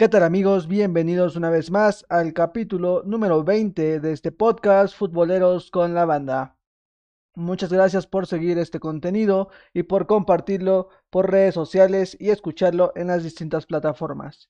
¿Qué tal amigos? Bienvenidos una vez más al capítulo número 20 de este podcast Futboleros con la banda. Muchas gracias por seguir este contenido y por compartirlo por redes sociales y escucharlo en las distintas plataformas.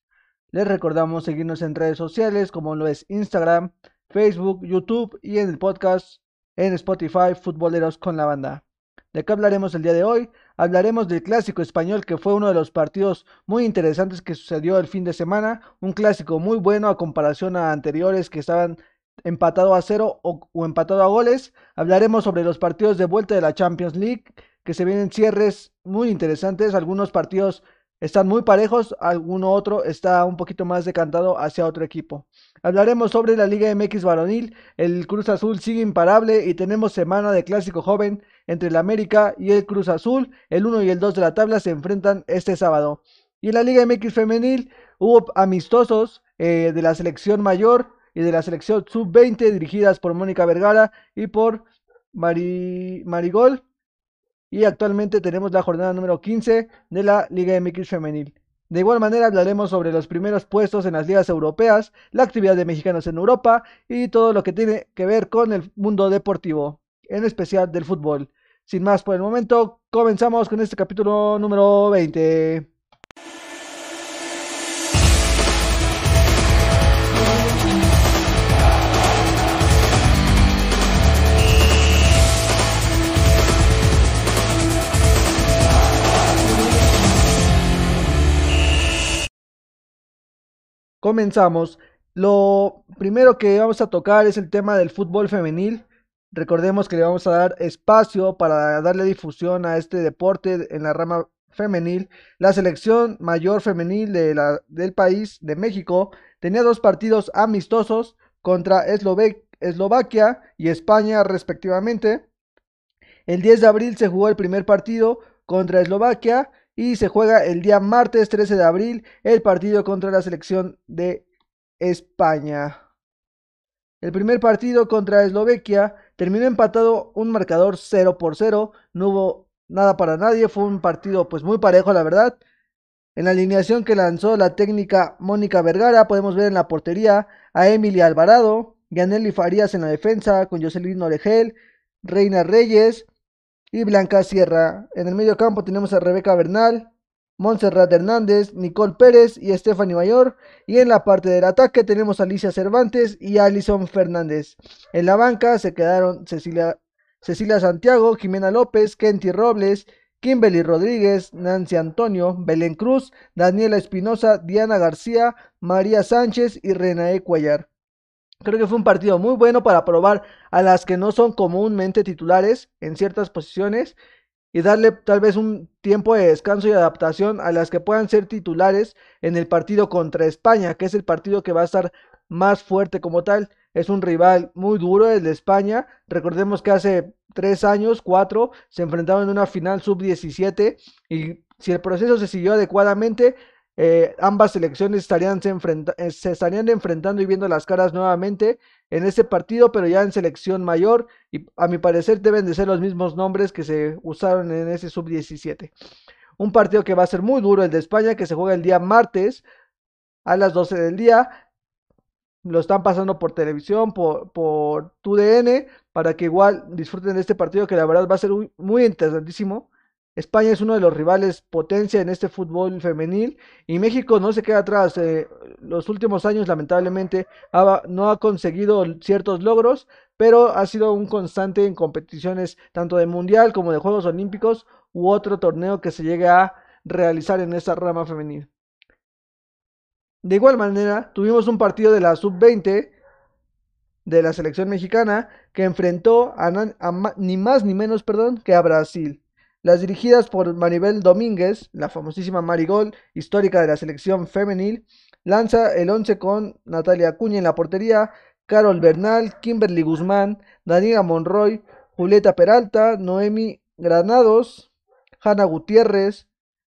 Les recordamos seguirnos en redes sociales como lo es Instagram, Facebook, YouTube y en el podcast en Spotify Futboleros con la banda. ¿De qué hablaremos el día de hoy? Hablaremos del clásico español que fue uno de los partidos muy interesantes que sucedió el fin de semana, un clásico muy bueno a comparación a anteriores que estaban empatado a cero o, o empatado a goles. Hablaremos sobre los partidos de vuelta de la Champions League, que se vienen cierres muy interesantes, algunos partidos están muy parejos, alguno otro está un poquito más decantado hacia otro equipo. Hablaremos sobre la Liga MX varonil, el Cruz Azul sigue imparable y tenemos semana de clásico joven entre el América y el Cruz Azul, el 1 y el 2 de la tabla se enfrentan este sábado. Y en la Liga MX femenil hubo amistosos eh, de la selección mayor y de la selección sub-20 dirigidas por Mónica Vergara y por Mari, Marigol y actualmente tenemos la jornada número 15 de la Liga MX femenil. De igual manera hablaremos sobre los primeros puestos en las ligas europeas, la actividad de mexicanos en Europa y todo lo que tiene que ver con el mundo deportivo, en especial del fútbol. Sin más por el momento, comenzamos con este capítulo número 20. Comenzamos. Lo primero que vamos a tocar es el tema del fútbol femenil. Recordemos que le vamos a dar espacio para darle difusión a este deporte en la rama femenil. La selección mayor femenil de la, del país, de México, tenía dos partidos amistosos contra Eslovaquia y España respectivamente. El 10 de abril se jugó el primer partido contra Eslovaquia y se juega el día martes 13 de abril el partido contra la selección de España. El primer partido contra Eslovaquia terminó empatado un marcador 0 por 0, no hubo nada para nadie, fue un partido pues muy parejo la verdad. En la alineación que lanzó la técnica Mónica Vergara podemos ver en la portería a Emilia Alvarado, Yaneli Farías en la defensa con Jocelyn Oregel, Reina Reyes, y Blanca Sierra. En el medio campo tenemos a Rebeca Bernal, Montserrat Hernández, Nicole Pérez y Stephanie Mayor. Y en la parte del ataque tenemos a Alicia Cervantes y Alison Fernández. En la banca se quedaron Cecilia, Santiago, Jimena López, Kenty Robles, Kimberly Rodríguez, Nancy Antonio, Belén Cruz, Daniela Espinosa, Diana García, María Sánchez y Renae Cuellar. Creo que fue un partido muy bueno para probar a las que no son comúnmente titulares en ciertas posiciones y darle tal vez un tiempo de descanso y adaptación a las que puedan ser titulares en el partido contra España, que es el partido que va a estar más fuerte como tal. Es un rival muy duro el de España. Recordemos que hace tres años, cuatro, se enfrentaron en una final sub-17 y si el proceso se siguió adecuadamente, eh, ambas selecciones estarían se, eh, se, estarían enfrentando y viendo las caras nuevamente en este partido, pero ya en selección mayor. Y a mi parecer deben de ser los mismos nombres que se usaron en ese sub-17. Un partido que va a ser muy duro, el de España, que se juega el día martes a las 12 del día. Lo están pasando por televisión, por, por TUDN, para que igual disfruten de este partido que la verdad va a ser muy interesantísimo. España es uno de los rivales potencia en este fútbol femenil y México no se queda atrás. Eh, los últimos años lamentablemente no ha conseguido ciertos logros, pero ha sido un constante en competiciones tanto de mundial como de Juegos Olímpicos u otro torneo que se llegue a realizar en esta rama femenil. De igual manera, tuvimos un partido de la sub-20 de la selección mexicana que enfrentó a, a, ni más ni menos perdón, que a Brasil. Las dirigidas por Maribel Domínguez, la famosísima Marigol, histórica de la selección femenil, lanza el 11 con Natalia Acuña en la portería, Carol Bernal, Kimberly Guzmán, Daniela Monroy, Julieta Peralta, Noemi Granados, Hanna Gutiérrez,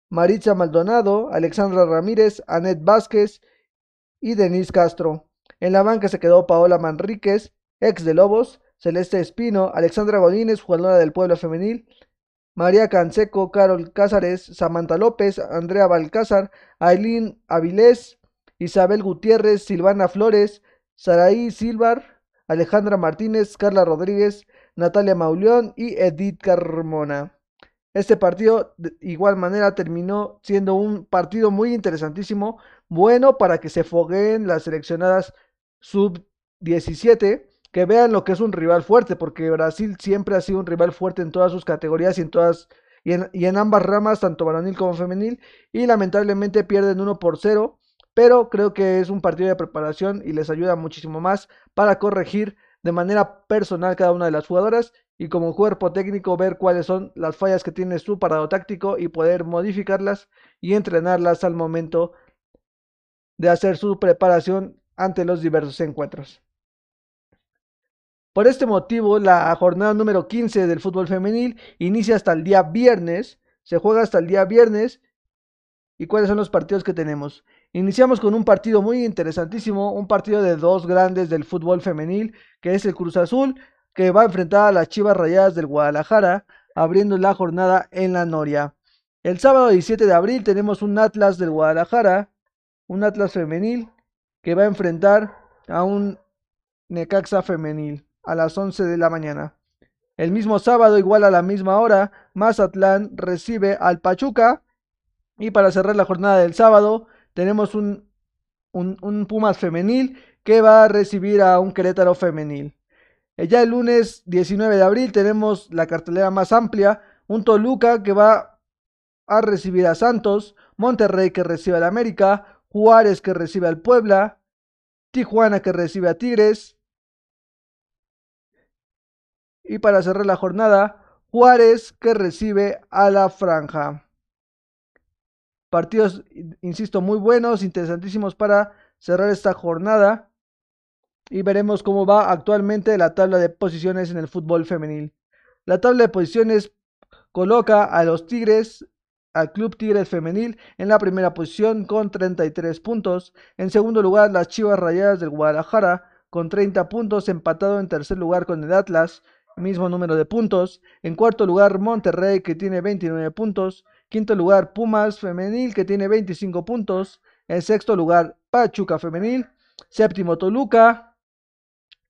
Maritza Maldonado, Alexandra Ramírez, Anet Vázquez y Denise Castro. En la banca se quedó Paola Manríquez, ex de Lobos, Celeste Espino, Alexandra Godínez, jugadora del pueblo femenil, María Canseco, Carol Cázares, Samantha López, Andrea Balcázar, Aileen Avilés Isabel Gutiérrez, Silvana Flores, Saraí Silvar, Alejandra Martínez, Carla Rodríguez, Natalia Mauleón y Edith Carmona. Este partido de igual manera terminó siendo un partido muy interesantísimo, bueno para que se fogueen las seleccionadas sub 17, que vean lo que es un rival fuerte, porque Brasil siempre ha sido un rival fuerte en todas sus categorías y en todas y en, ambas ramas, tanto varonil como femenil, y lamentablemente pierden 1 por 0, pero creo que es un partido de preparación y les ayuda muchísimo más para corregir de manera personal cada una de las jugadoras y como cuerpo técnico ver cuáles son las fallas que tiene su parado táctico y poder modificarlas y entrenarlas al momento de hacer su preparación ante los diversos encuentros. Por este motivo, la jornada número 15 del fútbol femenil inicia hasta el día viernes, se juega hasta el día viernes. ¿Y cuáles son los partidos que tenemos? Iniciamos con un partido muy interesantísimo, un partido de dos grandes del fútbol femenil, que es el Cruz Azul, que va a enfrentar a las Chivas Rayadas del Guadalajara, abriendo la jornada en la Noria. El sábado 17 de abril tenemos un Atlas del Guadalajara, un Atlas femenil, que va a enfrentar a un Necaxa femenil a las 11 de la mañana. El mismo sábado, igual a la misma hora, Mazatlán recibe al Pachuca. Y para cerrar la jornada del sábado, tenemos un, un, Pumas femenil que va a recibir a un Querétaro femenil. Eh, ya el lunes 19 de abril tenemos la cartelera más amplia, un Toluca que va a recibir a Santos, Monterrey que recibe al América, Juárez que recibe al Puebla, Tijuana que recibe a Tigres, y para cerrar la jornada, Juárez que recibe a la franja. Partidos, insisto, muy buenos, interesantísimos para cerrar esta jornada. Y veremos cómo va actualmente la tabla de posiciones en el fútbol femenil. La tabla de posiciones coloca a los Tigres, al Club Tigres Femenil, en la primera posición con 33 puntos. En segundo lugar, las Chivas Rayadas del Guadalajara con 30 puntos, empatado en tercer lugar con el Atlas mismo número de puntos. En cuarto lugar, Monterrey, que tiene 29 puntos. Quinto lugar, Pumas Femenil, que tiene 25 puntos. En sexto lugar, Pachuca Femenil. Séptimo, Toluca.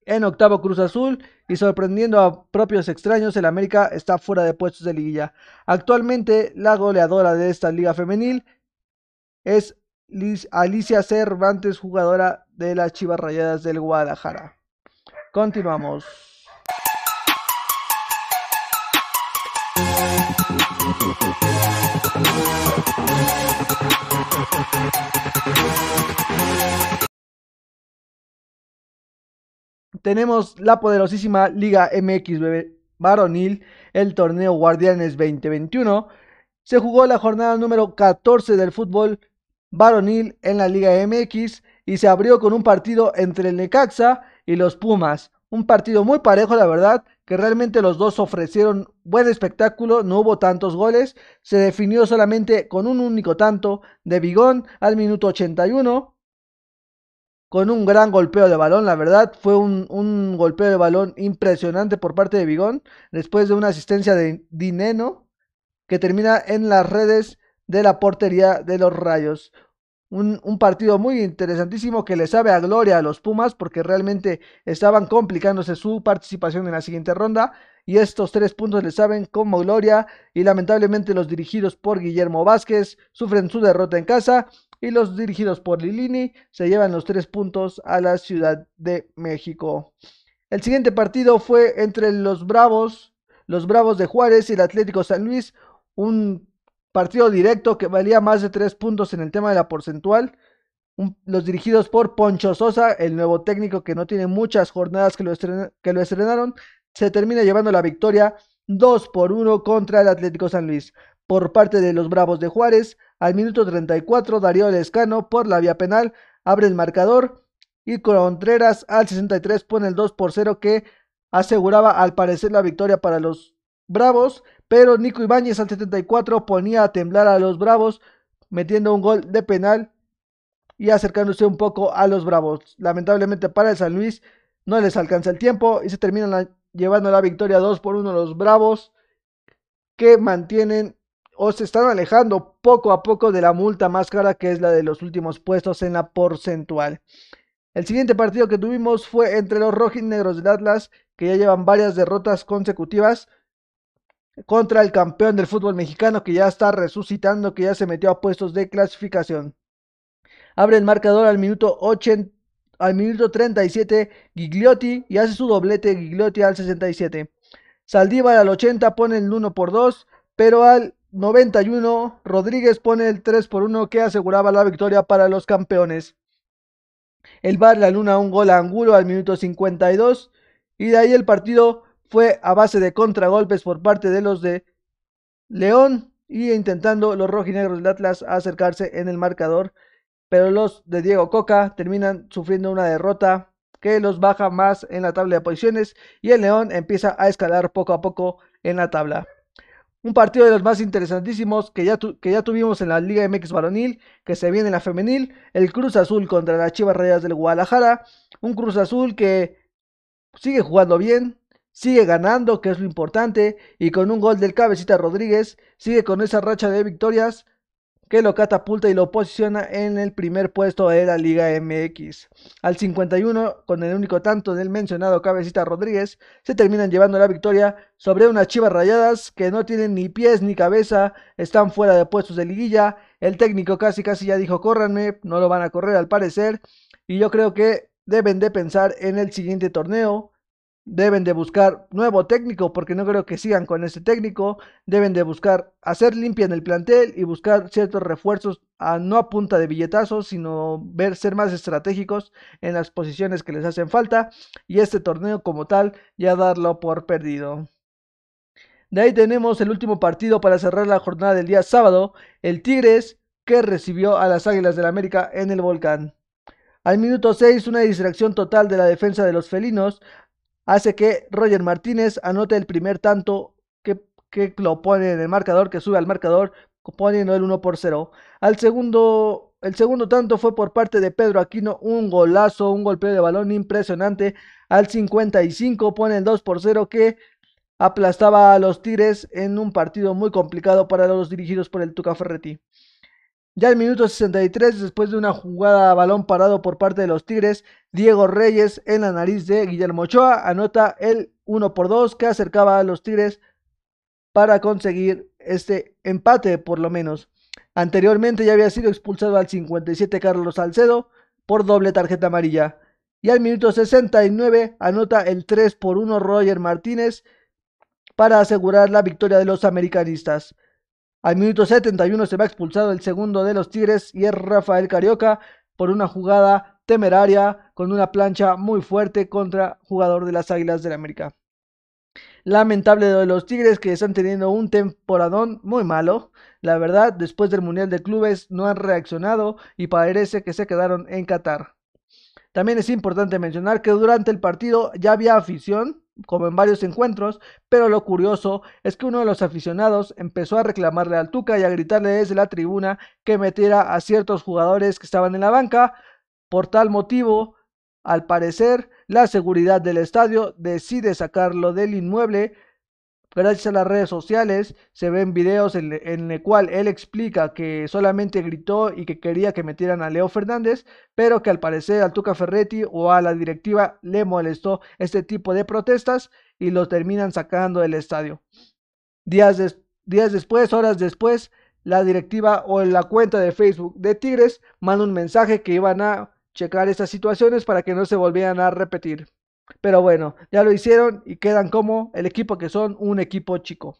En octavo, Cruz Azul. Y sorprendiendo a propios extraños, el América está fuera de puestos de liguilla. Actualmente, la goleadora de esta liga femenil es Alicia Cervantes, jugadora de las Chivas Rayadas del Guadalajara. Continuamos. Tenemos la poderosísima Liga MX varonil, el torneo Guardianes 2021. Se jugó la jornada número 14 del fútbol varonil en la Liga MX y se abrió con un partido entre el Necaxa y los Pumas. Un partido muy parejo, la verdad, que realmente los dos ofrecieron buen espectáculo, no hubo tantos goles, se definió solamente con un único tanto de Bigón al minuto 81, con un gran golpeo de balón, la verdad, fue un, un golpeo de balón impresionante por parte de Bigón, después de una asistencia de Dineno, que termina en las redes de la portería de los Rayos. Un, partido muy interesantísimo que le sabe a gloria a los Pumas porque realmente estaban complicándose su participación en la siguiente ronda y estos tres puntos le saben como gloria y lamentablemente los dirigidos por Guillermo Vázquez sufren su derrota en casa y los dirigidos por Lilini se llevan los tres puntos a la Ciudad de México. El siguiente partido fue entre los Bravos, los Bravos de Juárez y el Atlético San Luis, un Partido directo que valía más de tres puntos en el tema de la porcentual. los dirigidos por Poncho Sosa, el nuevo técnico que no tiene muchas jornadas que lo, que lo estrenaron, se termina llevando la victoria 2 por 1 contra el Atlético San Luis. Por parte de los Bravos de Juárez, al minuto 34, Darío Lescano por la vía penal abre el marcador y Contreras al 63 pone el 2 por 0 que aseguraba al parecer la victoria para los Bravos, pero Nico Ibáñez al 74 ponía a temblar a los Bravos, metiendo un gol de penal y acercándose un poco a los Bravos. Lamentablemente para el San Luis no les alcanza el tiempo y se terminan llevando la victoria 2 por 1 los Bravos, que mantienen o se están alejando poco a poco de la multa más cara que es la de los últimos puestos en la porcentual. El siguiente partido que tuvimos fue entre los rojinegros del Atlas, que ya llevan varias derrotas consecutivas, contra el campeón del fútbol mexicano que ya está resucitando, que ya se metió a puestos de clasificación. Abre el marcador al minuto 80, al minuto 37 Gigliotti y hace su doblete Gigliotti al 67. Saldívar al 80 pone el 1 por 2, pero al 91 Rodríguez pone el 3 por 1 que aseguraba la victoria para los campeones. El Bar la Luna un gol a Angulo al minuto 52 y de ahí el partido fue a base de contragolpes por parte de los de León y intentando los rojinegros del Atlas acercarse en el marcador pero los de Diego Coca terminan sufriendo una derrota que los baja más en la tabla de posiciones y el León empieza a escalar poco a poco en la tabla. Un partido de los más interesantísimos que ya, que ya tuvimos en la Liga MX varonil, que se viene en la femenil, el Cruz Azul contra las Chivas Rayas del Guadalajara, un Cruz Azul que sigue jugando bien, sigue ganando, que es lo importante, y con un gol del cabecita Rodríguez, sigue con esa racha de victorias que lo catapulta y lo posiciona en el primer puesto de la Liga MX. Al 51, con el único tanto del mencionado Cabecita Rodríguez, se terminan llevando la victoria sobre unas chivas rayadas que no tienen ni pies ni cabeza, están fuera de puestos de liguilla. El técnico casi casi ya dijo córranme, no lo van a correr al parecer. Y yo creo que deben de pensar en el siguiente torneo deben de buscar nuevo técnico porque no creo que sigan con ese técnico, deben de buscar hacer limpia en el plantel y buscar ciertos refuerzos a, no a punta de billetazos, sino ver ser más estratégicos en las posiciones que les hacen falta y este torneo como tal ya darlo por perdido. De ahí tenemos el último partido para cerrar la jornada del día sábado, el Tigres que recibió a las Águilas del América en el Volcán. Al minuto 6, una distracción total de la defensa de los felinos hace que Roger Martínez anote el primer tanto que, lo pone en el marcador, que sube al marcador, poniendo el 1 por 0. Al segundo, el segundo tanto fue por parte de Pedro Aquino, un golazo, un golpeo de balón impresionante. Al 55 pone el 2 por 0 que aplastaba a los Tigres en un partido muy complicado para los dirigidos por el Tuca Ferretti. Ya el minuto 63, después de una jugada a balón parado por parte de los Tigres, Diego Reyes en la nariz de Guillermo Ochoa anota el 1 por 2 que acercaba a los Tigres para conseguir este empate por lo menos. Anteriormente ya había sido expulsado al 57 Carlos Salcedo por doble tarjeta amarilla. Y al minuto 69 anota el 3 por 1 Roger Martínez para asegurar la victoria de los americanistas. Al minuto 71 se va expulsado el segundo de los Tigres y es Rafael Carioca por una jugada temeraria con una plancha muy fuerte contra jugador de las Águilas del América. Lamentable de los Tigres que están teniendo un temporadón muy malo. La verdad, después del Mundial de Clubes no han reaccionado y parece que se quedaron en Qatar. También es importante mencionar que durante el partido ya había afición, como en varios encuentros, pero lo curioso es que uno de los aficionados empezó a reclamarle al Tuca y a gritarle desde la tribuna que metiera a ciertos jugadores que estaban en la banca. Por tal motivo, al parecer, la seguridad del estadio decide sacarlo del inmueble Gracias a las redes sociales se ven videos en, el cual él explica que solamente gritó y que quería que metieran a Leo Fernández, pero que al parecer al Tuca Ferretti o a la directiva le molestó este tipo de protestas y lo terminan sacando del estadio. Días, días después, horas después, la directiva o la cuenta de Facebook de Tigres manda un mensaje que iban a checar estas situaciones para que no se volvieran a repetir. Pero bueno, ya lo hicieron y quedan como el equipo que son un equipo chico.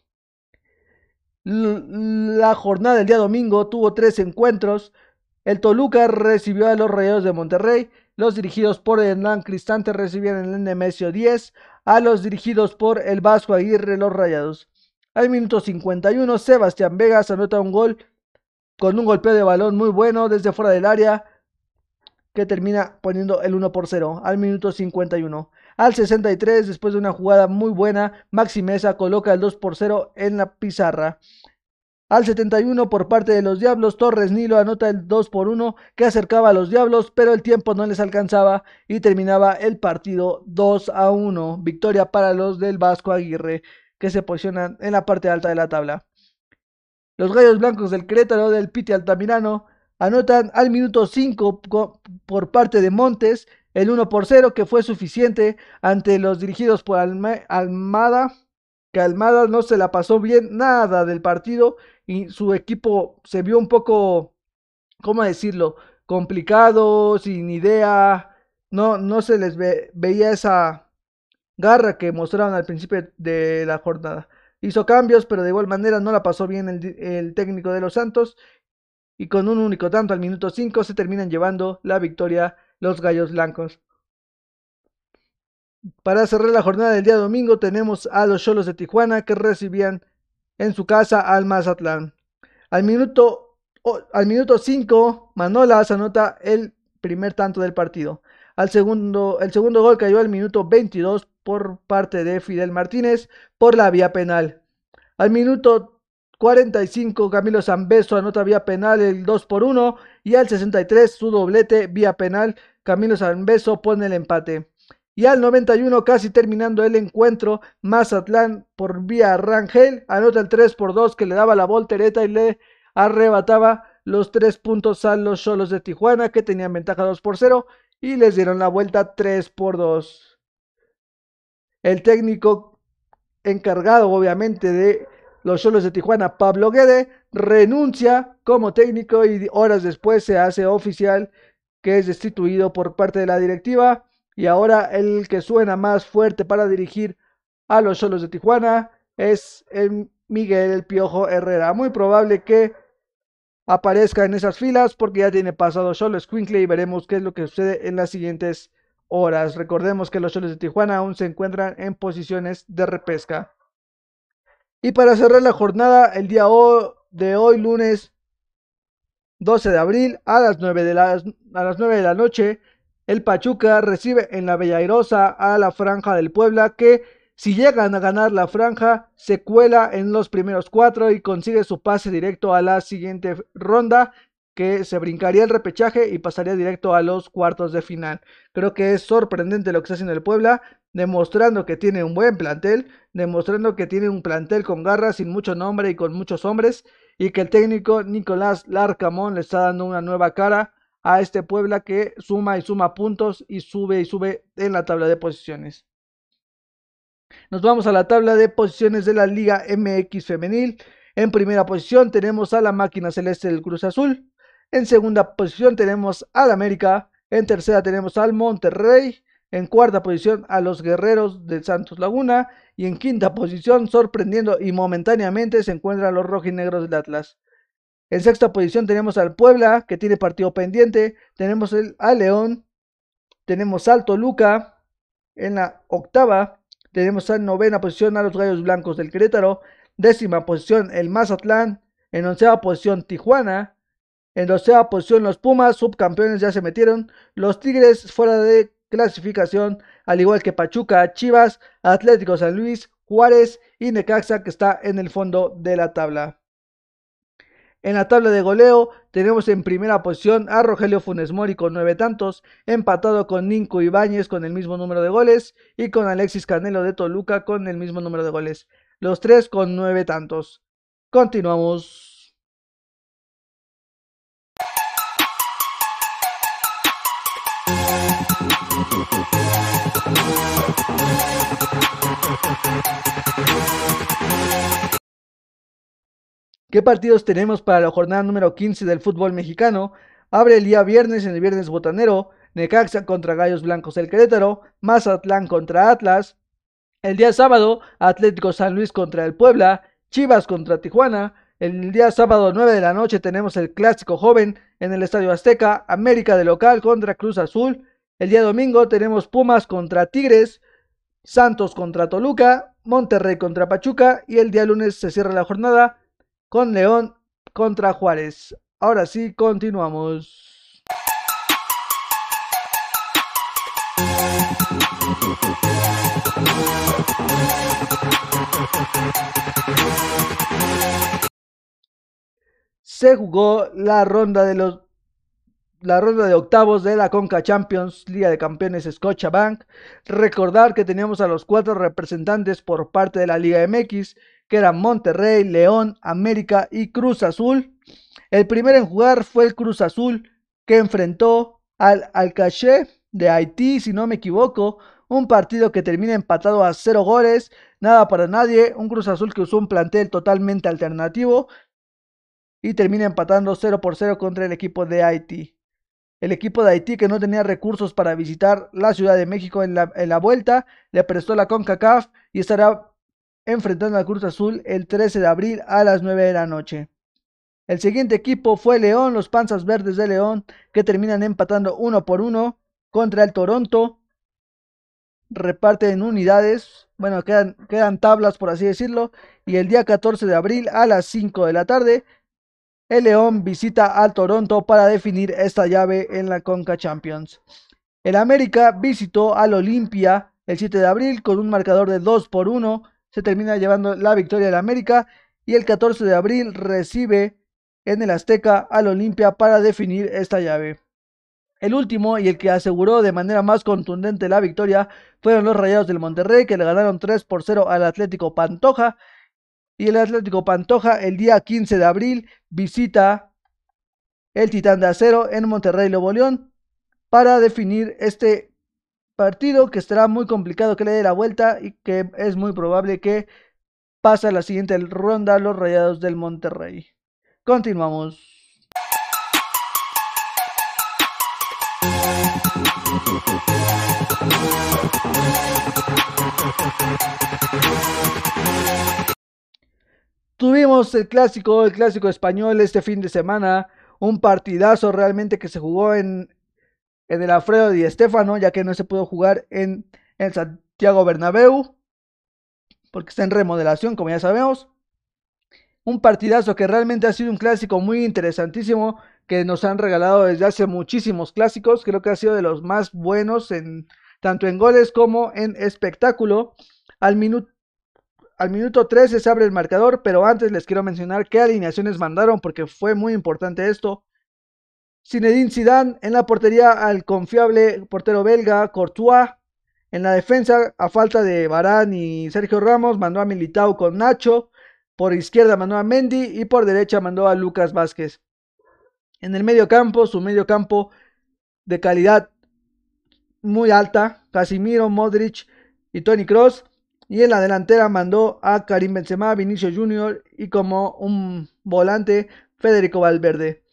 La jornada del día domingo tuvo tres encuentros. El Toluca recibió a los Rayados de Monterrey. Los dirigidos por Hernán Cristante recibieron el Nemesio 10. A los dirigidos por el Vasco Aguirre, los Rayados. Al minuto 51, Sebastián Vegas anota un gol con un golpeo de balón muy bueno desde fuera del área que termina poniendo el 1 por 0 al minuto 51. Al 63, después de una jugada muy buena, Maxi Mesa coloca el 2 por 0 en la pizarra. Al 71 por parte de los Diablos, Torres Nilo anota el 2 por 1 que acercaba a los Diablos, pero el tiempo no les alcanzaba y terminaba el partido 2 a 1. Victoria para los del Vasco Aguirre, que se posicionan en la parte alta de la tabla. Los Gallos Blancos del Querétaro del Piti Altamirano anotan al minuto 5 por parte de Montes el 1 por 0 que fue suficiente ante los dirigidos por Almada, que Almada no se la pasó bien nada del partido y su equipo se vio un poco, ¿cómo decirlo? Complicado, sin idea, no, no se les veía esa garra que mostraron al principio de la jornada. Hizo cambios, pero de igual manera no la pasó bien el, el técnico de los Santos y con un único tanto al minuto 5 se terminan llevando la victoria los Gallos Blancos. Para cerrar la jornada del día domingo tenemos a los Cholos de Tijuana que recibían en su casa al Mazatlán. Al minuto, al minuto 5 Manolas anota el primer tanto del partido. Al segundo, el segundo gol cayó al minuto 22 por parte de Fidel Martínez por la vía penal. Al minuto 45 Camilo Zambeso anota vía penal el 2 por 1 y al 63 su doblete vía penal Camilo Sanbeso pone el empate. Y al 91, casi terminando el encuentro, Mazatlán por vía Rangel anota el 3 por 2 que le daba la voltereta y le arrebataba los 3 puntos a los solos de Tijuana que tenían ventaja 2 por 0 y les dieron la vuelta 3 por 2. El técnico encargado obviamente de los solos de Tijuana, Pablo Guede, renuncia como técnico y horas después se hace oficial que es destituido por parte de la directiva y ahora el que suena más fuerte para dirigir a los solos de Tijuana es el Miguel el Piojo Herrera. Muy probable que aparezca en esas filas porque ya tiene pasado solo Squinkle y veremos qué es lo que sucede en las siguientes horas. Recordemos que los solos de Tijuana aún se encuentran en posiciones de repesca. Y para cerrar la jornada, el día de hoy, lunes 12 de abril a las 9 de la, a las 9 de la noche, el Pachuca recibe en la Bellairosa a la Franja del Puebla que si llegan a ganar la franja se cuela en los primeros cuatro y consigue su pase directo a la siguiente ronda que se brincaría el repechaje y pasaría directo a los cuartos de final. Creo que es sorprendente lo que está haciendo el Puebla, demostrando que tiene un buen plantel, demostrando que tiene un plantel con garras, sin mucho nombre y con muchos hombres, y que el técnico Nicolás Larcamón le está dando una nueva cara a este Puebla que suma y suma puntos y sube y sube en la tabla de posiciones. Nos vamos a la tabla de posiciones de la Liga MX femenil. En primera posición tenemos a la máquina celeste del Cruz Azul. En segunda posición tenemos al América. En tercera tenemos al Monterrey. En cuarta posición a los Guerreros del Santos Laguna. Y en quinta posición, sorprendiendo y momentáneamente, se encuentran los rojinegros del Atlas. En sexta posición tenemos al Puebla, que tiene partido pendiente. Tenemos el, al León. Tenemos al Toluca. En la octava tenemos en novena posición a los Gallos Blancos del Querétaro. Décima posición el Mazatlán. En onceava posición Tijuana. En doceava posición los Pumas, subcampeones ya se metieron. Los Tigres fuera de clasificación, al igual que Pachuca, Chivas, Atlético San Luis, Juárez y Necaxa que está en el fondo de la tabla. En la tabla de goleo tenemos en primera posición a Rogelio Funes Mori con nueve tantos, empatado con Ninco Ibáñez con el mismo número de goles y con Alexis Canelo de Toluca con el mismo número de goles. Los tres con nueve tantos. Continuamos. ¿Qué partidos tenemos para la jornada número 15 del fútbol mexicano? Abre el día viernes en el viernes botanero, Necaxa contra Gallos Blancos del Querétaro, Mazatlán contra Atlas. El día sábado, Atlético San Luis contra el Puebla, Chivas contra Tijuana. El día sábado 9 de la noche tenemos el clásico joven en el Estadio Azteca, América de local contra Cruz Azul. El día domingo tenemos Pumas contra Tigres, Santos contra Toluca, Monterrey contra Pachuca y el día lunes se cierra la jornada con León contra Juárez. Ahora sí, continuamos. Se jugó la ronda de los la ronda de octavos de la Conca Champions, Liga de Campeones Scotiabank. Recordar que teníamos a los cuatro representantes por parte de la Liga MX, que eran Monterrey, León, América y Cruz Azul. El primero en jugar fue el Cruz Azul, que enfrentó al Alcaché de Haití, si no me equivoco, un partido que termina empatado a cero goles, nada para nadie, un Cruz Azul que usó un plantel totalmente alternativo y termina empatando 0 por 0 contra el equipo de Haití. El equipo de Haití que no tenía recursos para visitar la Ciudad de México en la, vuelta, le prestó la CONCACAF y estará enfrentando al Cruz Azul el 13 de abril a las 9 de la noche. El siguiente equipo fue León, los Panzas Verdes de León, que terminan empatando uno por uno contra el Toronto. Reparten unidades, bueno, quedan, quedan tablas por así decirlo. Y el día 14 de abril a las 5 de la tarde, el León visita al Toronto para definir esta llave en la Conca Champions. El América visitó al Olimpia el 7 de abril con un marcador de 2 por 1. Se termina llevando la victoria del América y el 14 de abril recibe en el Azteca al Olimpia para definir esta llave. El último y el que aseguró de manera más contundente la victoria fueron los Rayados del Monterrey que le ganaron 3 por 0 al Atlético Pantoja. Y el Atlético Pantoja el día 15 de abril visita el Titán de Acero en Monterrey Nuevo León para definir este partido que estará muy complicado que le dé la vuelta y que es muy probable que pase a la siguiente ronda los Rayados del Monterrey. Continuamos. Tuvimos el clásico, el clásico español este fin de semana, un partidazo realmente que se jugó en, el Alfredo Di Stéfano, ya que no se pudo jugar en el Santiago Bernabéu, porque está en remodelación, como ya sabemos. Un partidazo que realmente ha sido un clásico muy interesantísimo que nos han regalado desde hace muchísimos clásicos. Creo que ha sido de los más buenos en tanto en goles como en espectáculo. Al minuto al minuto 13 se abre el marcador, pero antes les quiero mencionar qué alineaciones mandaron porque fue muy importante esto. Zinedine Zidane en la portería al confiable portero belga Courtois. En la defensa, a falta de Barán y Sergio Ramos, mandó a Militao con Nacho. Por izquierda mandó a Mendy y por derecha mandó a Lucas Vázquez. En el medio campo, su medio campo de calidad muy alta, Casimiro, Modric y Tony Cross. Y en la delantera mandó a Karim Benzema, Vinicio Junior y como un volante Federico Valverde.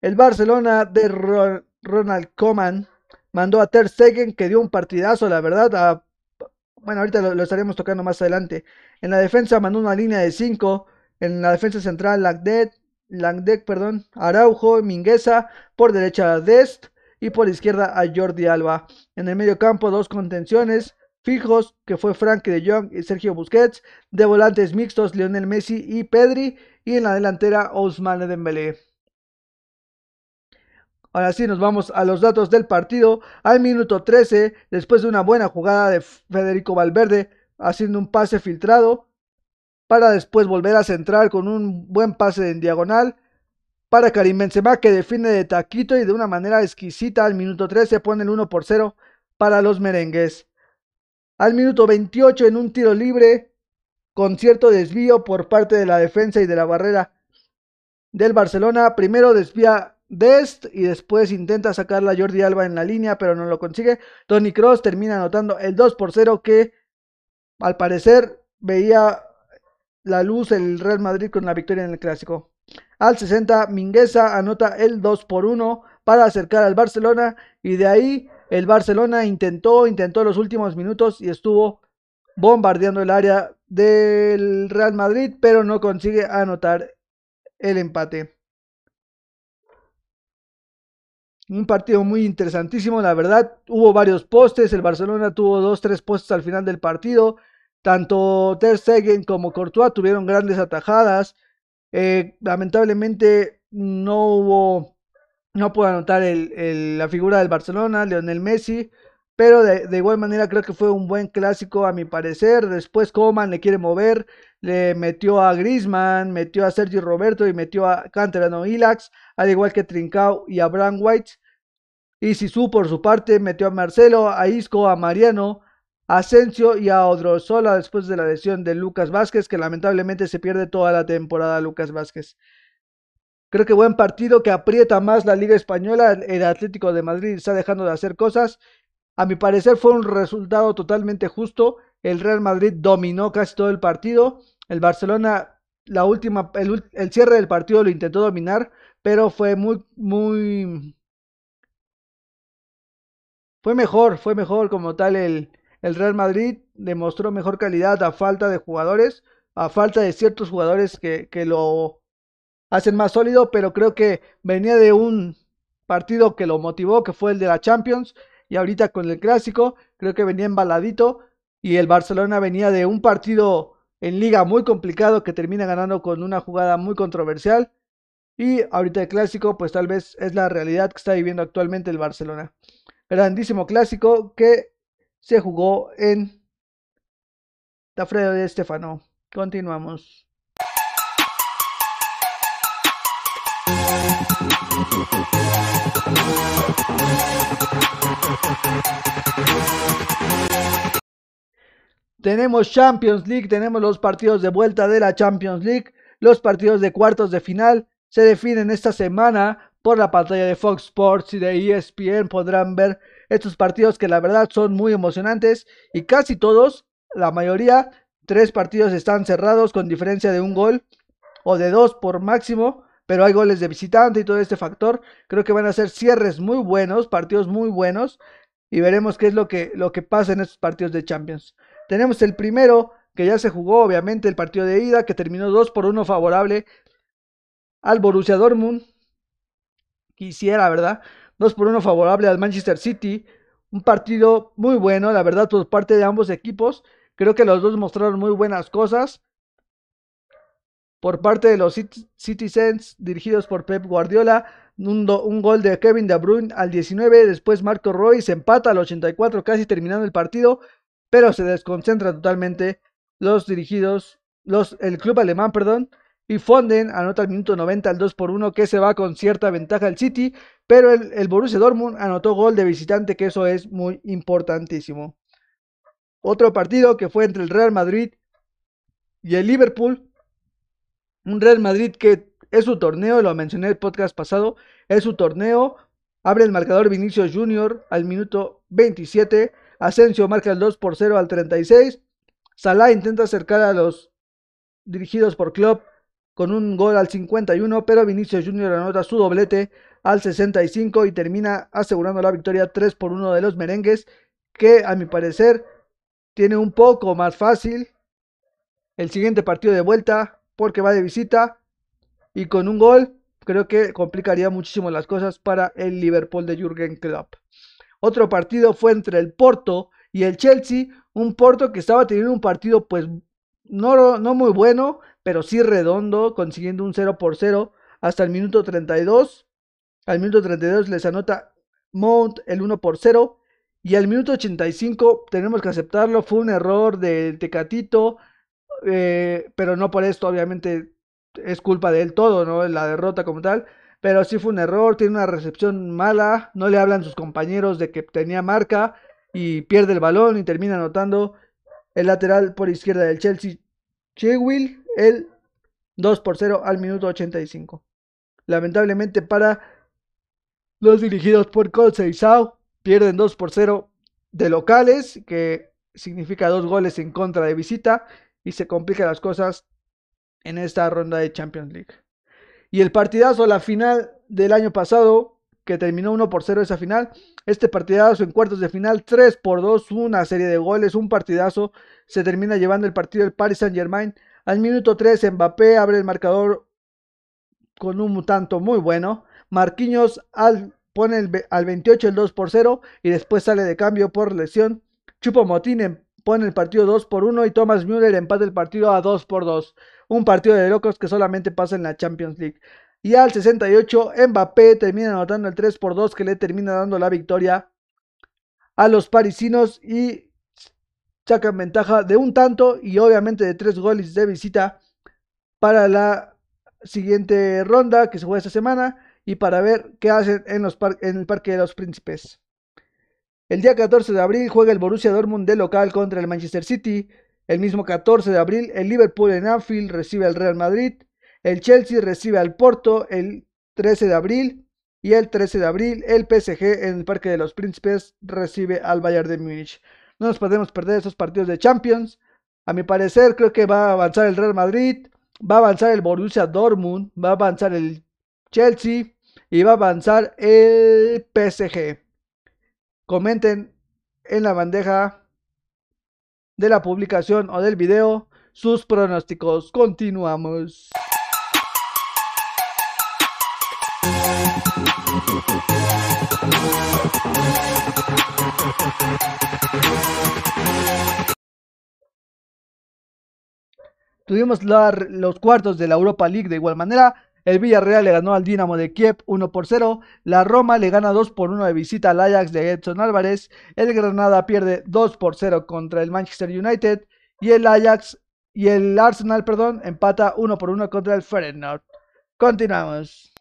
El Barcelona de Ronald Koeman mandó a Ter Stegen que dio un partidazo, la verdad, a bueno, ahorita lo, estaremos tocando más adelante. En la defensa mandó una línea de 5. En la defensa central, Langdek, perdón, Araujo, Mingueza. Por derecha, Dest. Y por izquierda, a Jordi Alba. En el medio campo, dos contenciones fijos, que fue Frank de Jong y Sergio Busquets. De volantes mixtos, Lionel Messi y Pedri. Y en la delantera, Ousmane Dembélé. Ahora sí, nos vamos a los datos del partido. Al minuto 13, después de una buena jugada de Federico Valverde, haciendo un pase filtrado, para después volver a centrar con un buen pase en diagonal. Para Karim Benzema, que define de taquito y de una manera exquisita. Al minuto 13 pone el 1 por 0 para los merengues. Al minuto 28, en un tiro libre, con cierto desvío por parte de la defensa y de la barrera del Barcelona. Primero desvía Dest y después intenta sacarla Jordi Alba en la línea, pero no lo consigue. Tony Cross termina anotando el 2 por 0 que al parecer veía la luz el Real Madrid con la victoria en el clásico. Al 60 Mingueza anota el 2 por 1 para acercar al Barcelona y de ahí el Barcelona intentó, intentó los últimos minutos y estuvo bombardeando el área del Real Madrid, pero no consigue anotar el empate. Un partido muy interesantísimo, la verdad. Hubo varios postes. El Barcelona tuvo dos, tres postes al final del partido. Tanto Ter Stegen como Courtois tuvieron grandes atajadas. Eh, lamentablemente no hubo, no pudo anotar la figura del Barcelona, Lionel Messi. Pero de, igual manera creo que fue un buen clásico a mi parecer. Después Coman le quiere mover, le metió a Griezmann, metió a Sergio Roberto y metió a Canterano Ilax, al igual que Trincao y a Bran White. Y Sisu por su parte metió a Marcelo, a Isco, a Mariano, Asensio y a Odrozola después de la lesión de Lucas Vázquez, que lamentablemente se pierde toda la temporada Lucas Vázquez. Creo que buen partido que aprieta más la Liga Española. El Atlético de Madrid está dejando de hacer cosas. A mi parecer fue un resultado totalmente justo. El Real Madrid dominó casi todo el partido. El Barcelona, la última, el, cierre del partido lo intentó dominar, pero fue muy, muy, fue mejor, fue mejor como tal el, el Real Madrid demostró mejor calidad a falta de jugadores, a falta de ciertos jugadores que, que lo hacen más sólido, pero creo que venía de un partido que lo motivó, que fue el de la Champions, y ahorita con el clásico, creo que venía embaladito, y el Barcelona venía de un partido en liga muy complicado que termina ganando con una jugada muy controversial, y ahorita el clásico, pues tal vez es la realidad que está viviendo actualmente el Barcelona. Grandísimo clásico que se jugó en Tafredo de Estefano. Continuamos. Tenemos Champions League, tenemos los partidos de vuelta de la Champions League, los partidos de cuartos de final se definen esta semana por la pantalla de Fox Sports y de ESPN. Podrán ver estos partidos que la verdad son muy emocionantes y casi todos, la mayoría, tres partidos están cerrados con diferencia de un gol o de dos por máximo pero hay goles de visitante y todo este factor. Creo que van a ser cierres muy buenos, partidos muy buenos, y veremos qué es lo que, lo que pasa en estos partidos de Champions. Tenemos el primero, que ya se jugó, obviamente, el partido de ida, que terminó 2 por 1 favorable al Borussia Dortmund. Quisiera, ¿verdad? 2 por 1 favorable al Manchester City. Un partido muy bueno, la verdad, por parte de ambos equipos. Creo que los dos mostraron muy buenas cosas por parte de los Citizens dirigidos por Pep Guardiola. Un, gol de Kevin De Bruyne al 19, después Marco Royce empata al 84 casi terminando el partido, pero se desconcentra totalmente los dirigidos, los, el club alemán, perdón, y Fonden anota al minuto 90 al 2 por 1 que se va con cierta ventaja al City, pero el, el Borussia Dortmund anotó gol de visitante que eso es muy importantísimo. Otro partido que fue entre el Real Madrid y el Liverpool un Real Madrid que es su torneo, lo mencioné el podcast pasado, es su torneo. Abre el marcador Vinicius Junior al minuto 27. Asensio marca el 2 por 0 al 36. Salah intenta acercar a los dirigidos por Klopp con un gol al 51, pero Vinicius Junior anota su doblete al 65 y termina asegurando la victoria 3 por 1 de los merengues, que a mi parecer tiene un poco más fácil el siguiente partido de vuelta porque va de visita y con un gol creo que complicaría muchísimo las cosas para el Liverpool de Jürgen Klopp. Otro partido fue entre el Porto y el Chelsea, un Porto que estaba teniendo un partido pues no, no muy bueno, pero sí redondo, consiguiendo un 0 por 0 hasta el minuto 32. Al minuto 32 les anota Mount el 1 por 0 y al minuto 85 tenemos que aceptarlo, fue un error del Tecatito eh, pero no por esto, obviamente, es culpa de él todo, ¿no? La derrota como tal. Pero sí fue un error, tiene una recepción mala, no le hablan sus compañeros de que tenía marca y pierde el balón y termina anotando el lateral por izquierda del Chelsea, Chewil, el 2 por 0 al minuto 85. Lamentablemente para los dirigidos por Colseisao, pierden 2 por 0 de locales, que significa dos goles en contra de visita y se complican las cosas en esta ronda de Champions League. Y el partidazo, la final del año pasado, que terminó 1 por 0 esa final. Este partidazo en cuartos de final, 3 por 2, una serie de goles, un partidazo. Se termina llevando el partido del Paris Saint Germain. Al minuto 3, Mbappé abre el marcador con un tanto muy bueno. Marquinhos al, pone al 28 el 2 por 0 y después sale de cambio por lesión. Chupo Motín pone el partido 2 por 1 y Thomas Müller empata el partido a 2 por 2. Un partido de locos que solamente pasa en la Champions League. Y al 68, Mbappé termina anotando el 3 por 2 que le termina dando la victoria a los parisinos y sacan ventaja de un tanto y obviamente de tres goles de visita para la siguiente ronda que se juega esta semana y para ver qué hacen en, el Parque de los Príncipes. El día 14 de abril juega el Borussia Dortmund de local contra el Manchester City. El mismo 14 de abril el Liverpool en Anfield recibe al Real Madrid. El Chelsea recibe al Porto el 13 de abril. Y el 13 de abril el PSG en el Parque de los Príncipes recibe al Bayern de Múnich. No nos podemos perder esos partidos de Champions. A mi parecer creo que va a avanzar el Real Madrid, va a avanzar el Borussia Dortmund, va a avanzar el Chelsea y va a avanzar el PSG. Comenten en la bandeja de la publicación o del video sus pronósticos. Continuamos. Tuvimos los cuartos de la Europa League de igual manera. El Villarreal le ganó al Dinamo de Kiev 1 por 0. La Roma le gana 2 por 1 de visita al Ajax de Edson Álvarez. El Granada pierde 2 por 0 contra el Manchester United. Y el Ajax y el Arsenal, perdón, empata 1 por 1 contra el Feyenoord. Continuamos.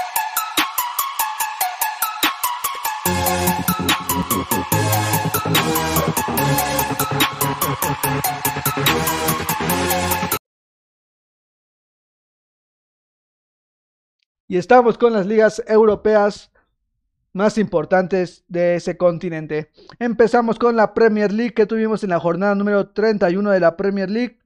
Y estamos con las ligas europeas más importantes de ese continente. Empezamos con la Premier League que tuvimos en la jornada número 31 de la Premier League.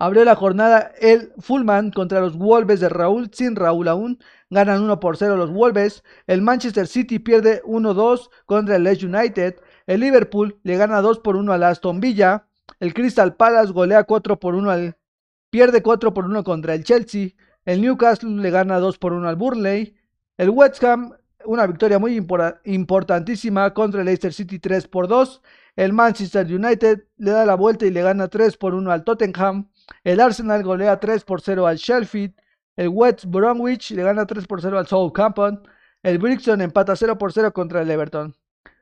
Abrió la jornada el Fullman contra los Wolves de Raúl, sin Raúl aún. Ganan 1 por 0 los Wolves. El Manchester City pierde 1-2 contra el Leeds United. El Liverpool le gana 2 por 1 al Aston Villa. El Crystal Palace golea 4 por 1 al... Pierde 4 por 1 contra el Chelsea. El Newcastle le gana 2 por 1 al Burnley. El West Ham, una victoria muy importantísima contra el Leicester City 3 por 2. El Manchester United le da la vuelta y le gana 3 por 1 al Tottenham. El Arsenal golea 3 por 0 al Sheffield. El West Bromwich le gana 3 por 0 al Southampton. El Brixton empata 0 por 0 contra el Everton.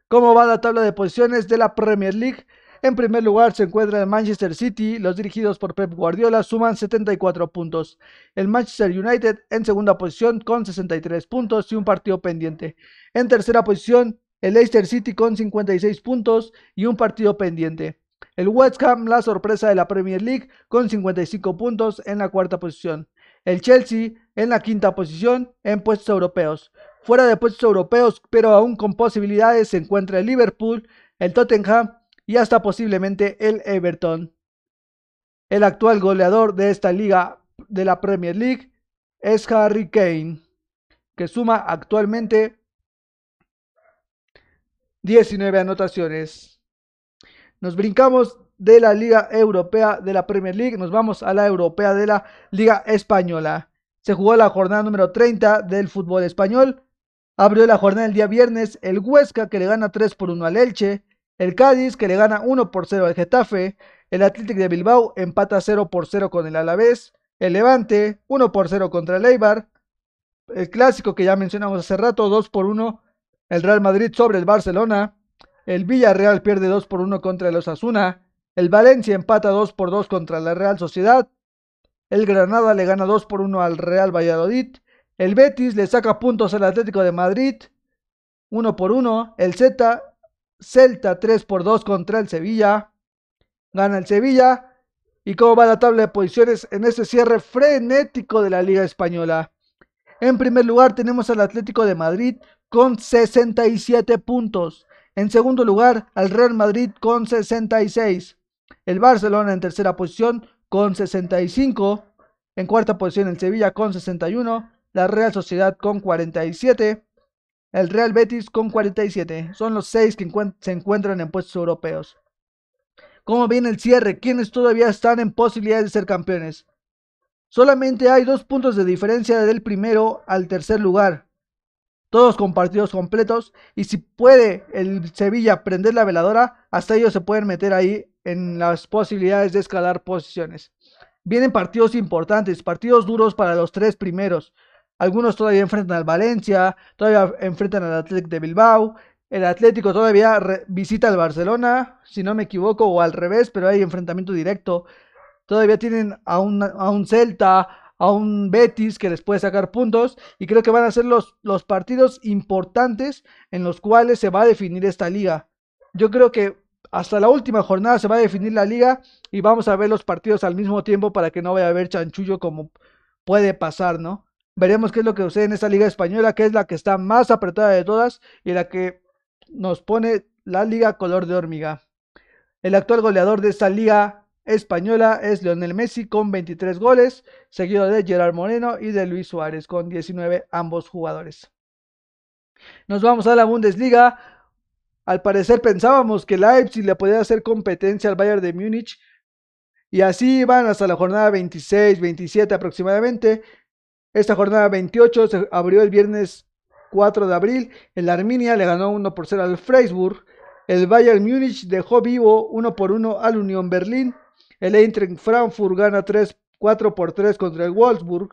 ¿Cómo va la tabla de posiciones de la Premier League? En primer lugar se encuentra el Manchester City, los dirigidos por Pep Guardiola suman 74 puntos. El Manchester United en segunda posición con 63 puntos y un partido pendiente. En tercera posición el Leicester City con 56 puntos y un partido pendiente. El West Ham, la sorpresa de la Premier League, con 55 puntos en la cuarta posición. El Chelsea en la quinta posición en puestos europeos. Fuera de puestos europeos, pero aún con posibilidades, se encuentra el Liverpool, el Tottenham y hasta posiblemente el Everton. El actual goleador de esta liga de la Premier League es Harry Kane, que suma actualmente 19 anotaciones. Nos brincamos de la Liga Europea de la Premier League, nos vamos a la Europea de la Liga Española. Se jugó la jornada número 30 del fútbol español. Abrió la jornada el día viernes el Huesca que le gana 3 por 1 al Elche. El Cádiz que le gana 1 por 0 al Getafe. El Atlético de Bilbao empata 0 por 0 con el Alavés. El Levante 1 por 0 contra el Eibar. El clásico que ya mencionamos hace rato 2 por 1 el Real Madrid sobre el Barcelona. El Villarreal pierde 2 por 1 contra el Osasuna. El Valencia empata 2 por 2 contra la Real Sociedad. El Granada le gana 2 por 1 al Real Valladolid. El Betis le saca puntos al Atlético de Madrid. 1 por 1. El Z Celta 3 por 2 contra el Sevilla. Gana el Sevilla. ¿Y cómo va la tabla de posiciones en este cierre frenético de la Liga Española? En primer lugar tenemos al Atlético de Madrid con 67 puntos. En segundo lugar al Real Madrid con 66. El Barcelona en tercera posición con 65. En cuarta posición el Sevilla con 61. La Real Sociedad con 47 el Real Betis con 47. Son los seis que se encuentran en puestos europeos. ¿Cómo viene el cierre? ¿Quiénes todavía están en posibilidades de ser campeones? Solamente hay dos puntos de diferencia del primero al tercer lugar. Todos con partidos completos. Y si puede el Sevilla prender la veladora, hasta ellos se pueden meter ahí en las posibilidades de escalar posiciones. Vienen partidos importantes, partidos duros para los tres primeros. Algunos todavía enfrentan al Valencia, todavía enfrentan al Atlético de Bilbao. El Atlético todavía visita al Barcelona, si no me equivoco, o al revés, pero hay enfrentamiento directo. Todavía tienen a un, a un Celta, a un Betis que les puede sacar puntos y creo que van a ser los, los partidos importantes en los cuales se va a definir esta liga. Yo creo que hasta la última jornada se va a definir la liga y vamos a ver los partidos al mismo tiempo para que no vaya a haber chanchullo como puede pasar, ¿no? Veremos qué es lo que sucede en esta liga española, que es la que está más apretada de todas y la que nos pone la liga color de hormiga. El actual goleador de esta liga española es Lionel Messi con 23 goles, seguido de Gerard Moreno y de Luis Suárez con 19 ambos jugadores. Nos vamos a la Bundesliga. Al parecer pensábamos que Leipzig le podía hacer competencia al Bayern de Múnich y así van hasta la jornada 26, 27 aproximadamente. Esta jornada 28 se abrió el viernes 4 de abril. El Arminia le ganó 1 por 0 al Freiburg. El Bayern Múnich dejó vivo 1 por 1 al Unión Berlín. El Eintracht Frankfurt gana 3, 4 por 3 contra el Wolfsburg.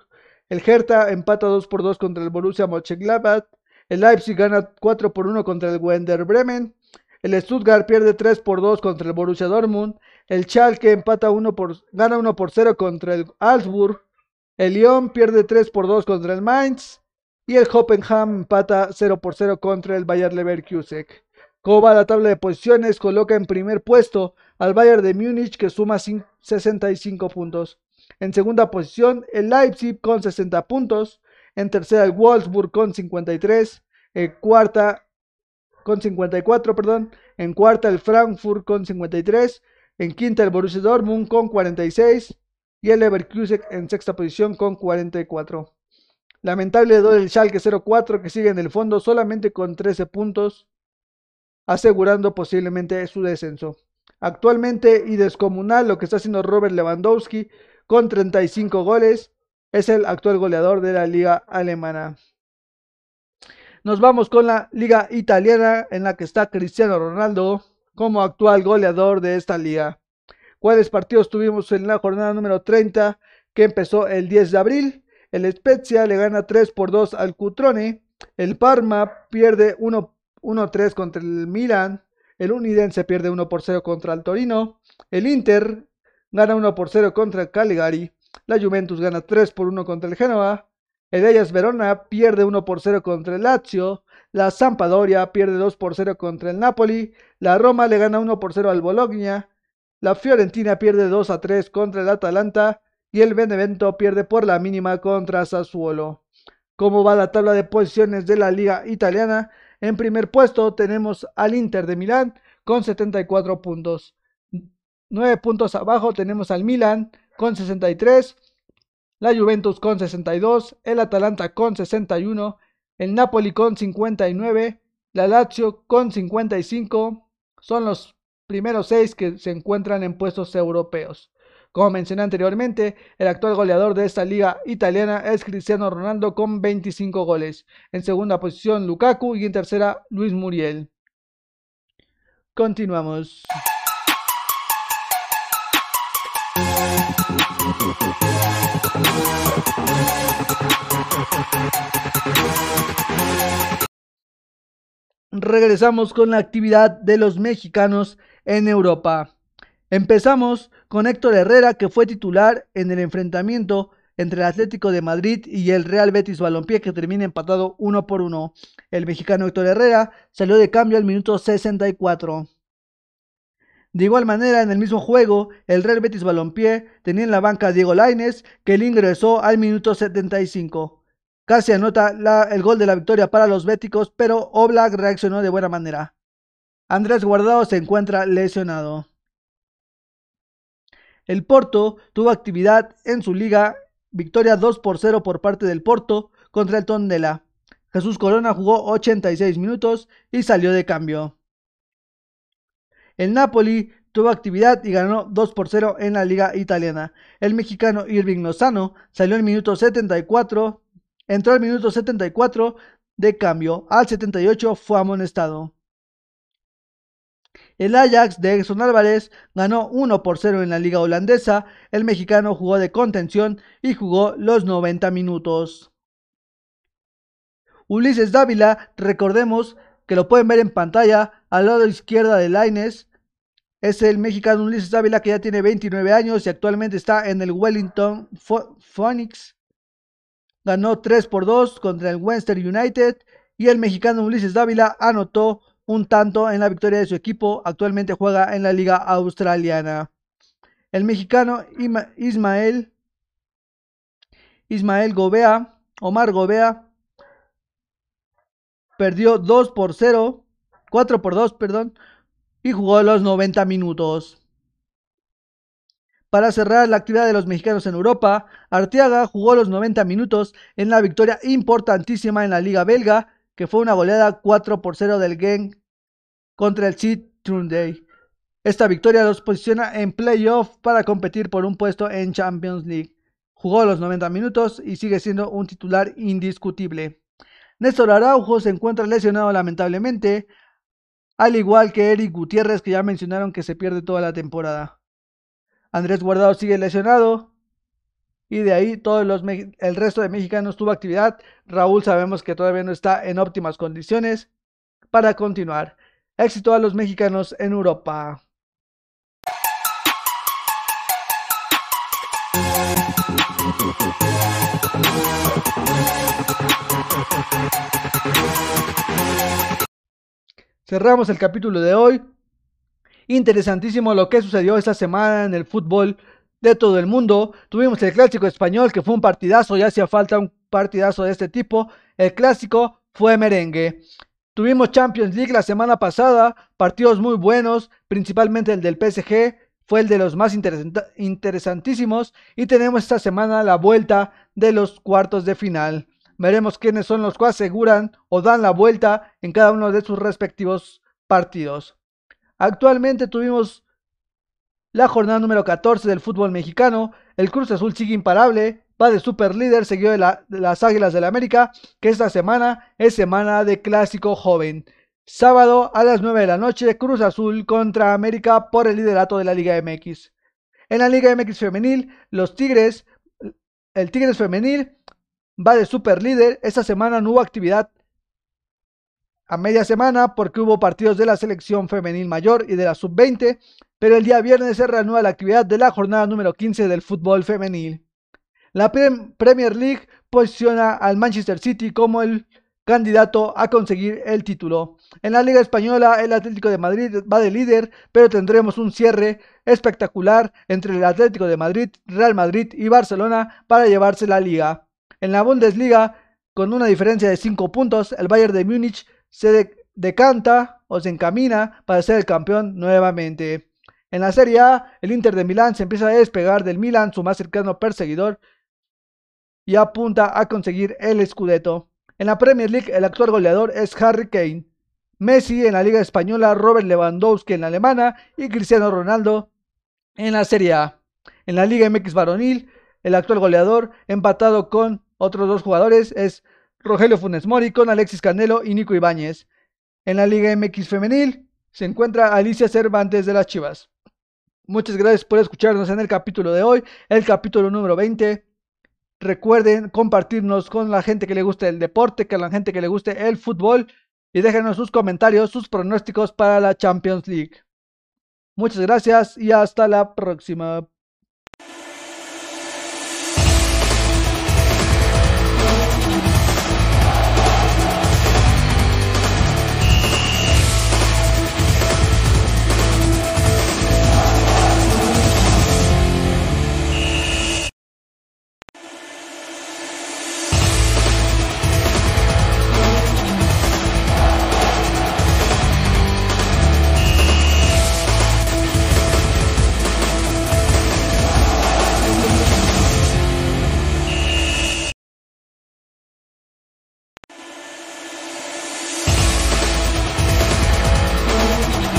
El Hertha empata 2 por 2 contra el Borussia Mönchengladbach. El Leipzig gana 4 por 1 contra el Werder Bremen. El Stuttgart pierde 3 por 2 contra el Borussia Dortmund. El Schalke empata 1 por, gana 1 por 0 contra el Augsburg. El Lyon pierde 3 por 2 contra el Mainz. Y el Hoffenheim empata 0 por 0 contra el Bayer Leverkusen. Como va la tabla de posiciones, coloca en primer puesto al Bayern de Múnich que suma 65 puntos. En segunda posición, el Leipzig con 60 puntos. En tercera, el Wolfsburg con 53. En cuarta, con 54, perdón. En cuarta, el Frankfurt con 53. En quinta, el Borussia Dortmund con 46 y el Leverkusen en sexta posición con 44. Lamentable do del Schalke 04 que sigue en el fondo solamente con 13 puntos, asegurando posiblemente su descenso. Actualmente y descomunal lo que está haciendo Robert Lewandowski con 35 goles, es el actual goleador de la liga alemana. Nos vamos con la liga italiana en la que está Cristiano Ronaldo como actual goleador de esta liga cuáles partidos tuvimos en la jornada número 30 que empezó el 10 de abril. El Spezia le gana 3 por 2 al Cutrone. El Parma pierde 1-3 contra el Milan. El Unidense pierde 1 por 0 contra el Torino. El Inter gana 1 por 0 contra el Cagliari. La Juventus gana 3 por 1 contra el Genoa. El Ellas Verona pierde 1 por 0 contra el Lazio. La Sampdoria pierde 2 por 0 contra el Napoli. La Roma le gana 1 por 0 al Bologna. La Fiorentina pierde 2 a 3 contra el Atalanta y el Benevento pierde por la mínima contra Sassuolo. ¿Cómo va la tabla de posiciones de la liga italiana? En primer puesto tenemos al Inter de Milán con 74 puntos. 9 puntos abajo tenemos al Milan con 63, la Juventus con 62, el Atalanta con 61, el Napoli con 59, la Lazio con 55. Son los primeros seis que se encuentran en puestos europeos. Como mencioné anteriormente, el actual goleador de esta liga italiana es Cristiano Ronaldo con 25 goles. En segunda posición Lukaku y en tercera Luis Muriel. Continuamos. Regresamos con la actividad de los mexicanos en Europa. Empezamos con Héctor Herrera, que fue titular en el enfrentamiento entre el Atlético de Madrid y el Real Betis Balompié, que termina empatado uno por uno. El mexicano Héctor Herrera salió de cambio al minuto 64. De igual manera, en el mismo juego, el Real Betis Balompié tenía en la banca a Diego Laines, que le ingresó al minuto 75. Casi anota el gol de la victoria para los béticos, pero Oblak reaccionó de buena manera. Andrés Guardado se encuentra lesionado. El Porto tuvo actividad en su liga, victoria 2 por 0 por parte del Porto contra el Tondela. Jesús Corona jugó 86 minutos y salió de cambio. El Napoli tuvo actividad y ganó 2 por 0 en la liga italiana. El mexicano Irving Lozano salió en minuto 74, entró al minuto 74 de cambio, al 78 fue amonestado. El Ajax de Edson Álvarez ganó 1 por 0 en la liga holandesa. El mexicano jugó de contención y jugó los 90 minutos. Ulises Dávila, recordemos que lo pueden ver en pantalla al lado izquierda de Laines. Es el mexicano Ulises Dávila que ya tiene 29 años y actualmente está en el Wellington Phoenix. Ganó 3 por 2 contra el Western United y el mexicano Ulises Dávila anotó un tanto en la victoria de su equipo. Actualmente juega en la Liga Australiana. El mexicano Ismael Ismael Gobea, Omar Gobea, perdió 2 por 0, 4 por 2, perdón, y jugó los 90 minutos. Para cerrar la actividad de los mexicanos en Europa, Arteaga jugó los 90 minutos en la victoria importantísima en la Liga Belga, que fue una goleada 4 por 0 del Genk contra el Day. Esta victoria los posiciona en playoff para competir por un puesto en Champions League. Jugó los 90 minutos y sigue siendo un titular indiscutible. Néstor Araujo se encuentra lesionado lamentablemente, al igual que Eric Gutiérrez que ya mencionaron que se pierde toda la temporada. Andrés Guardado sigue lesionado. Y de ahí todos los el resto de mexicanos tuvo actividad. Raúl sabemos que todavía no está en óptimas condiciones para continuar. Éxito a los mexicanos en Europa. Cerramos el capítulo de hoy. Interesantísimo lo que sucedió esta semana en el fútbol de todo el mundo. Tuvimos el clásico español que fue un partidazo, ya hacía falta un partidazo de este tipo. El clásico fue merengue. Tuvimos Champions League la semana pasada, partidos muy buenos, principalmente el del PSG, fue el de los más interesantísimos y tenemos esta semana la vuelta de los cuartos de final. Veremos quiénes son los que aseguran o dan la vuelta en cada uno de sus respectivos partidos. Actualmente tuvimos la jornada número 14 del fútbol mexicano. El Cruz Azul sigue imparable, va de super líder, seguido de, las Águilas del la América, que esta semana es semana de clásico joven. Sábado a las 9 de la noche, Cruz Azul contra América por el liderato de la Liga MX. En la Liga MX femenil, los Tigres, el Tigres femenil va de super líder. Esta semana no hubo actividad a media semana porque hubo partidos de la selección femenil mayor y de la sub-20, pero el día viernes se reanuda la actividad de la jornada número 15 del fútbol femenil. La Premier League posiciona al Manchester City como el candidato a conseguir el título. En la Liga Española, el Atlético de Madrid va de líder, pero tendremos un cierre espectacular entre el Atlético de Madrid, Real Madrid y Barcelona para llevarse la liga. En la Bundesliga, con una diferencia de 5 puntos, el Bayern de Múnich se decanta o se encamina para ser el campeón nuevamente. En la Serie A, el Inter de Milán se empieza a despegar del Milan, su más cercano perseguidor, y apunta a conseguir el Scudetto. En la Premier League, el actual goleador es Harry Kane. Messi en la Liga Española, Robert Lewandowski en la Alemana y Cristiano Ronaldo en la Serie A. En la Liga MX varonil, el actual goleador, empatado con otros dos jugadores, es Rogelio Funes Mori con Alexis Canelo y Nico Ibáñez. En la Liga MX femenil se encuentra Alicia Cervantes de las Chivas. Muchas gracias por escucharnos en el capítulo de hoy, el capítulo número 20. Recuerden compartirnos con la gente que le guste el deporte, con la gente que le guste el fútbol y déjenos sus comentarios, sus pronósticos para la Champions League. Muchas gracias y hasta la próxima.